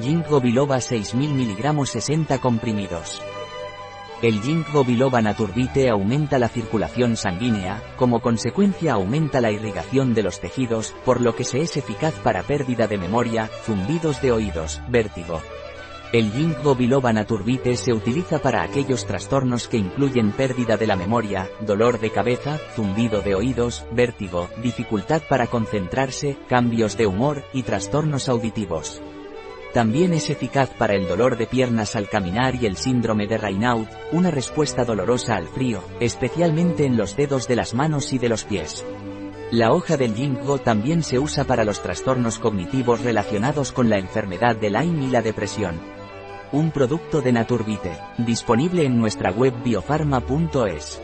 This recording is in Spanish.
Ginkgo biloba 6000 mg 60 comprimidos. El Ginkgo biloba naturbite aumenta la circulación sanguínea, como consecuencia aumenta la irrigación de los tejidos, por lo que se es eficaz para pérdida de memoria, zumbidos de oídos, vértigo. El Ginkgo biloba naturbite se utiliza para aquellos trastornos que incluyen pérdida de la memoria, dolor de cabeza, zumbido de oídos, vértigo, dificultad para concentrarse, cambios de humor y trastornos auditivos. También es eficaz para el dolor de piernas al caminar y el síndrome de Raynaud, una respuesta dolorosa al frío, especialmente en los dedos de las manos y de los pies. La hoja del ginkgo también se usa para los trastornos cognitivos relacionados con la enfermedad de Lyme y la depresión. Un producto de Naturbite, disponible en nuestra web biofarma.es.